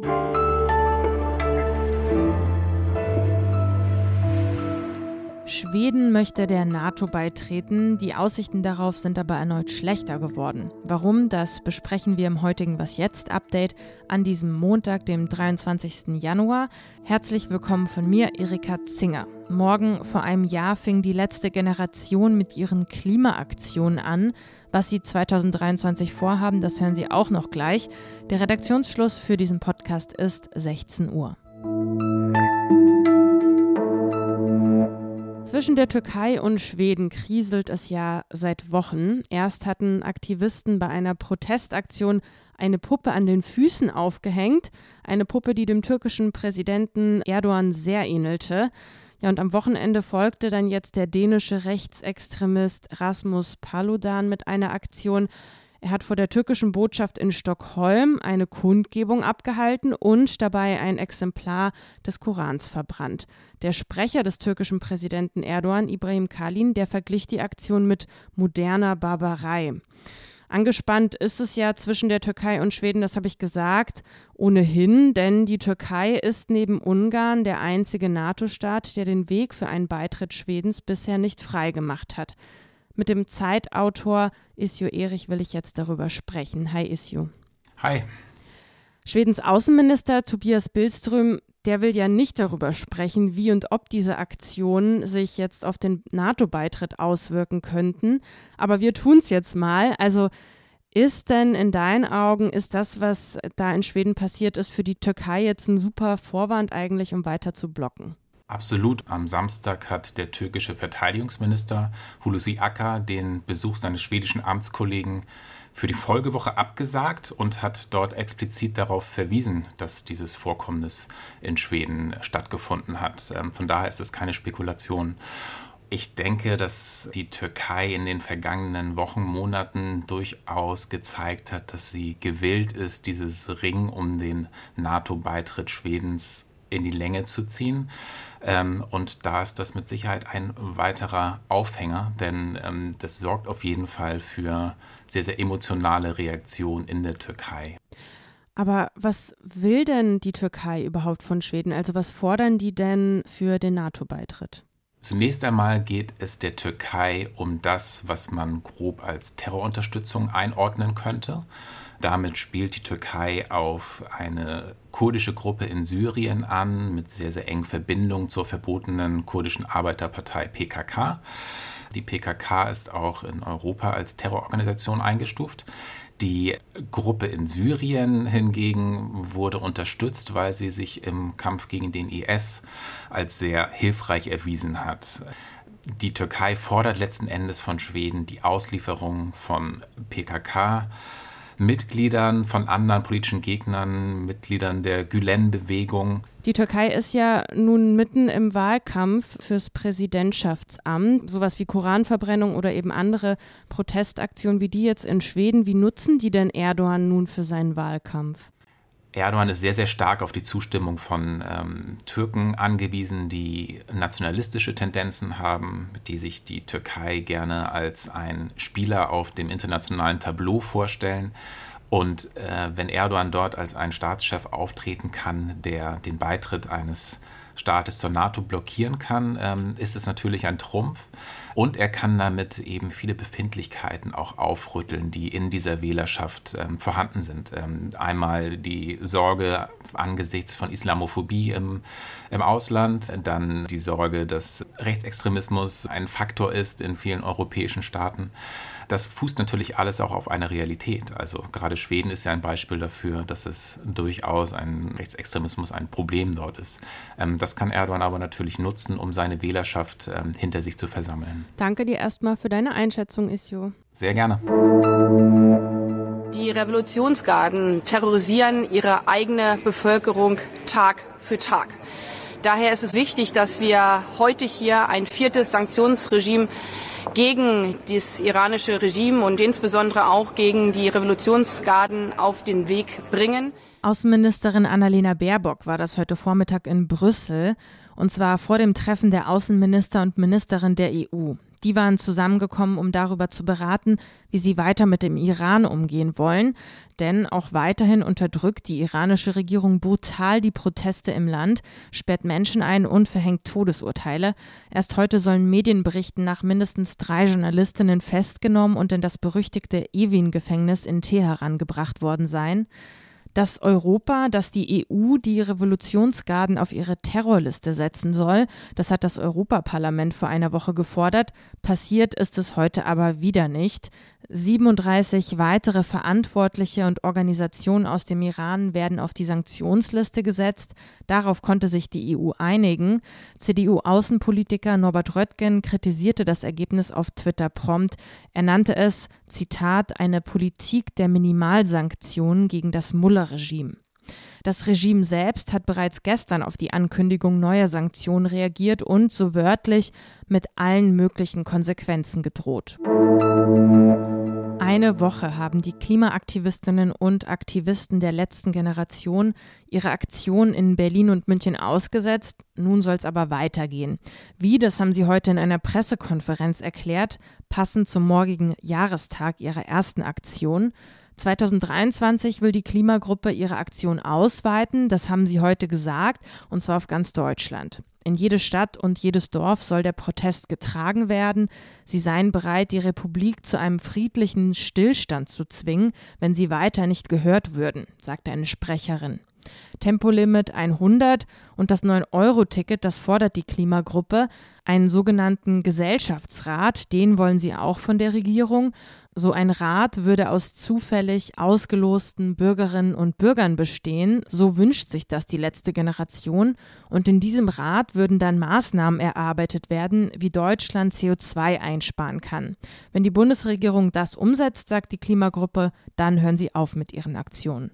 thank you Schweden möchte der NATO beitreten, die Aussichten darauf sind aber erneut schlechter geworden. Warum, das besprechen wir im heutigen Was jetzt Update an diesem Montag, dem 23. Januar. Herzlich willkommen von mir, Erika Zinger. Morgen vor einem Jahr fing die letzte Generation mit ihren Klimaaktionen an. Was sie 2023 vorhaben, das hören Sie auch noch gleich. Der Redaktionsschluss für diesen Podcast ist 16 Uhr. Zwischen der Türkei und Schweden kriselt es ja seit Wochen. Erst hatten Aktivisten bei einer Protestaktion eine Puppe an den Füßen aufgehängt, eine Puppe, die dem türkischen Präsidenten Erdogan sehr ähnelte. Ja, und am Wochenende folgte dann jetzt der dänische Rechtsextremist Rasmus Paludan mit einer Aktion, er hat vor der türkischen Botschaft in Stockholm eine Kundgebung abgehalten und dabei ein Exemplar des Korans verbrannt. Der Sprecher des türkischen Präsidenten Erdogan, Ibrahim Kalin, der verglich die Aktion mit moderner Barbarei. Angespannt ist es ja zwischen der Türkei und Schweden, das habe ich gesagt, ohnehin, denn die Türkei ist neben Ungarn der einzige NATO-Staat, der den Weg für einen Beitritt Schwedens bisher nicht freigemacht hat. Mit dem Zeitautor Isju Erich will ich jetzt darüber sprechen. Hi Isju. Hi. Schwedens Außenminister Tobias Billström, der will ja nicht darüber sprechen, wie und ob diese Aktionen sich jetzt auf den NATO-Beitritt auswirken könnten. Aber wir tun es jetzt mal. Also ist denn in deinen Augen, ist das, was da in Schweden passiert ist, für die Türkei jetzt ein super Vorwand eigentlich, um weiter zu blocken? Absolut. Am Samstag hat der türkische Verteidigungsminister Hulusi Akar den Besuch seines schwedischen Amtskollegen für die Folgewoche abgesagt und hat dort explizit darauf verwiesen, dass dieses Vorkommnis in Schweden stattgefunden hat. Ähm, von daher ist es keine Spekulation. Ich denke, dass die Türkei in den vergangenen Wochen, Monaten durchaus gezeigt hat, dass sie gewillt ist, dieses Ring um den NATO-Beitritt Schwedens in die Länge zu ziehen. Ähm, und da ist das mit Sicherheit ein weiterer Aufhänger, denn ähm, das sorgt auf jeden Fall für sehr, sehr emotionale Reaktionen in der Türkei. Aber was will denn die Türkei überhaupt von Schweden? Also was fordern die denn für den NATO-Beitritt? Zunächst einmal geht es der Türkei um das, was man grob als Terrorunterstützung einordnen könnte. Damit spielt die Türkei auf eine kurdische Gruppe in Syrien an, mit sehr, sehr engen Verbindungen zur verbotenen kurdischen Arbeiterpartei PKK. Die PKK ist auch in Europa als Terrororganisation eingestuft. Die Gruppe in Syrien hingegen wurde unterstützt, weil sie sich im Kampf gegen den IS als sehr hilfreich erwiesen hat. Die Türkei fordert letzten Endes von Schweden die Auslieferung von PKK Mitgliedern von anderen politischen Gegnern, Mitgliedern der Gülen-Bewegung. Die Türkei ist ja nun mitten im Wahlkampf fürs Präsidentschaftsamt. Sowas wie Koranverbrennung oder eben andere Protestaktionen wie die jetzt in Schweden. Wie nutzen die denn Erdogan nun für seinen Wahlkampf? Erdogan ist sehr, sehr stark auf die Zustimmung von ähm, Türken angewiesen, die nationalistische Tendenzen haben, die sich die Türkei gerne als ein Spieler auf dem internationalen Tableau vorstellen. Und äh, wenn Erdogan dort als ein Staatschef auftreten kann, der den Beitritt eines Staates zur NATO blockieren kann, ähm, ist es natürlich ein Trumpf. Und er kann damit eben viele Befindlichkeiten auch aufrütteln, die in dieser Wählerschaft ähm, vorhanden sind. Ähm, einmal die Sorge angesichts von Islamophobie im, im Ausland, dann die Sorge, dass Rechtsextremismus ein Faktor ist in vielen europäischen Staaten. Das fußt natürlich alles auch auf einer Realität. Also gerade Schweden ist ja ein Beispiel dafür, dass es durchaus ein Rechtsextremismus ein Problem dort ist. Ähm, das kann Erdogan aber natürlich nutzen, um seine Wählerschaft ähm, hinter sich zu versammeln. Danke dir erstmal für deine Einschätzung, Isio. Sehr gerne. Die Revolutionsgarden terrorisieren ihre eigene Bevölkerung Tag für Tag. Daher ist es wichtig, dass wir heute hier ein viertes Sanktionsregime gegen das iranische Regime und insbesondere auch gegen die Revolutionsgarden auf den Weg bringen. Außenministerin Annalena Baerbock war das heute Vormittag in Brüssel, und zwar vor dem Treffen der Außenminister und Ministerin der EU. Die waren zusammengekommen, um darüber zu beraten, wie sie weiter mit dem Iran umgehen wollen. Denn auch weiterhin unterdrückt die iranische Regierung brutal die Proteste im Land, sperrt Menschen ein und verhängt Todesurteile. Erst heute sollen Medienberichten nach mindestens drei Journalistinnen festgenommen und in das berüchtigte Evin-Gefängnis in Teheran gebracht worden sein dass Europa, dass die EU die Revolutionsgarden auf ihre Terrorliste setzen soll. Das hat das Europaparlament vor einer Woche gefordert. Passiert ist es heute aber wieder nicht. 37 weitere Verantwortliche und Organisationen aus dem Iran werden auf die Sanktionsliste gesetzt. Darauf konnte sich die EU einigen. CDU-Außenpolitiker Norbert Röttgen kritisierte das Ergebnis auf Twitter prompt. Er nannte es, Zitat, eine Politik der Minimalsanktionen gegen das Mullah-Regime. Das Regime selbst hat bereits gestern auf die Ankündigung neuer Sanktionen reagiert und so wörtlich mit allen möglichen Konsequenzen gedroht. Eine Woche haben die Klimaaktivistinnen und Aktivisten der letzten Generation ihre Aktion in Berlin und München ausgesetzt. Nun soll es aber weitergehen. Wie, das haben sie heute in einer Pressekonferenz erklärt, passend zum morgigen Jahrestag ihrer ersten Aktion. 2023 will die Klimagruppe ihre Aktion ausweiten, das haben sie heute gesagt, und zwar auf ganz Deutschland. In jede Stadt und jedes Dorf soll der Protest getragen werden. Sie seien bereit, die Republik zu einem friedlichen Stillstand zu zwingen, wenn sie weiter nicht gehört würden, sagte eine Sprecherin. Tempolimit 100 und das 9-Euro-Ticket, das fordert die Klimagruppe. Einen sogenannten Gesellschaftsrat, den wollen sie auch von der Regierung. So ein Rat würde aus zufällig ausgelosten Bürgerinnen und Bürgern bestehen, so wünscht sich das die letzte Generation, und in diesem Rat würden dann Maßnahmen erarbeitet werden, wie Deutschland CO2 einsparen kann. Wenn die Bundesregierung das umsetzt, sagt die Klimagruppe, dann hören sie auf mit ihren Aktionen.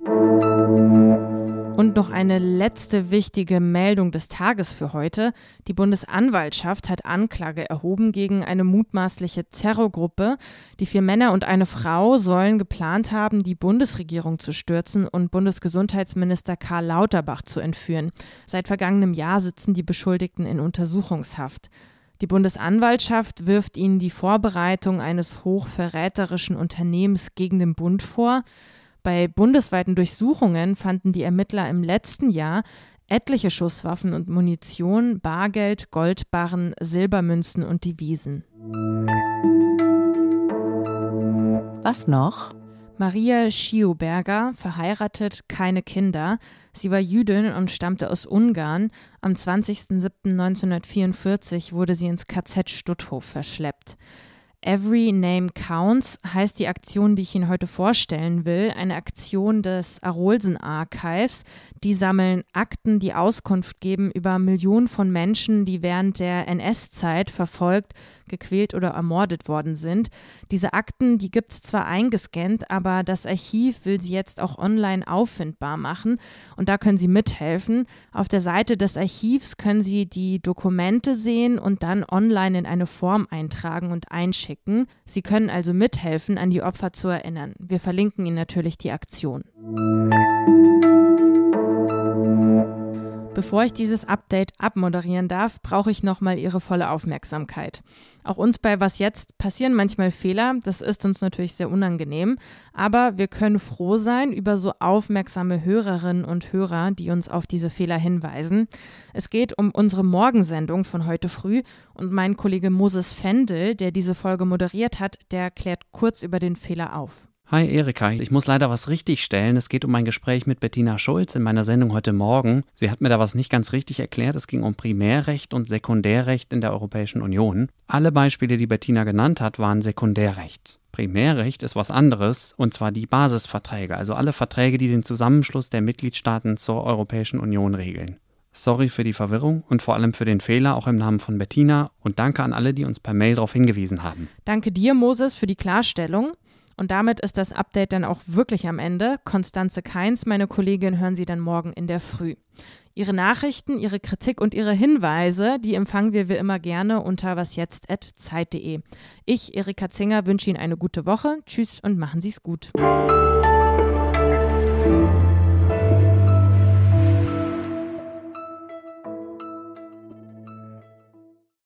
Und noch eine letzte wichtige Meldung des Tages für heute. Die Bundesanwaltschaft hat Anklage erhoben gegen eine mutmaßliche Terrorgruppe. Die vier Männer und eine Frau sollen geplant haben, die Bundesregierung zu stürzen und Bundesgesundheitsminister Karl Lauterbach zu entführen. Seit vergangenem Jahr sitzen die Beschuldigten in Untersuchungshaft. Die Bundesanwaltschaft wirft ihnen die Vorbereitung eines hochverräterischen Unternehmens gegen den Bund vor. Bei bundesweiten Durchsuchungen fanden die Ermittler im letzten Jahr etliche Schusswaffen und Munition, Bargeld, Goldbarren, Silbermünzen und Devisen. Was noch? Maria Schioberger, verheiratet, keine Kinder. Sie war Jüdin und stammte aus Ungarn. Am 20.07.1944 wurde sie ins KZ Stutthof verschleppt. Every Name Counts heißt die Aktion, die ich Ihnen heute vorstellen will, eine Aktion des Arolsen Archives. Die sammeln Akten, die Auskunft geben über Millionen von Menschen, die während der NS-Zeit verfolgt, gequält oder ermordet worden sind. Diese Akten, die gibt es zwar eingescannt, aber das Archiv will sie jetzt auch online auffindbar machen und da können Sie mithelfen. Auf der Seite des Archivs können Sie die Dokumente sehen und dann online in eine Form eintragen und einschicken. Sie können also mithelfen, an die Opfer zu erinnern. Wir verlinken Ihnen natürlich die Aktion. Bevor ich dieses Update abmoderieren darf, brauche ich nochmal Ihre volle Aufmerksamkeit. Auch uns bei Was Jetzt passieren manchmal Fehler, das ist uns natürlich sehr unangenehm, aber wir können froh sein über so aufmerksame Hörerinnen und Hörer, die uns auf diese Fehler hinweisen. Es geht um unsere Morgensendung von heute früh und mein Kollege Moses Fendel, der diese Folge moderiert hat, der klärt kurz über den Fehler auf. Hi Erika, ich muss leider was richtigstellen. Es geht um ein Gespräch mit Bettina Schulz in meiner Sendung heute Morgen. Sie hat mir da was nicht ganz richtig erklärt. Es ging um Primärrecht und Sekundärrecht in der Europäischen Union. Alle Beispiele, die Bettina genannt hat, waren Sekundärrecht. Primärrecht ist was anderes, und zwar die Basisverträge, also alle Verträge, die den Zusammenschluss der Mitgliedstaaten zur Europäischen Union regeln. Sorry für die Verwirrung und vor allem für den Fehler, auch im Namen von Bettina. Und danke an alle, die uns per Mail darauf hingewiesen haben. Danke dir, Moses, für die Klarstellung. Und damit ist das Update dann auch wirklich am Ende. Konstanze Keins, meine Kollegin, hören Sie dann morgen in der Früh. Ihre Nachrichten, Ihre Kritik und Ihre Hinweise, die empfangen wir wie immer gerne unter wasjetzt.zeit.de. Ich, Erika Zinger, wünsche Ihnen eine gute Woche. Tschüss und machen Sie es gut.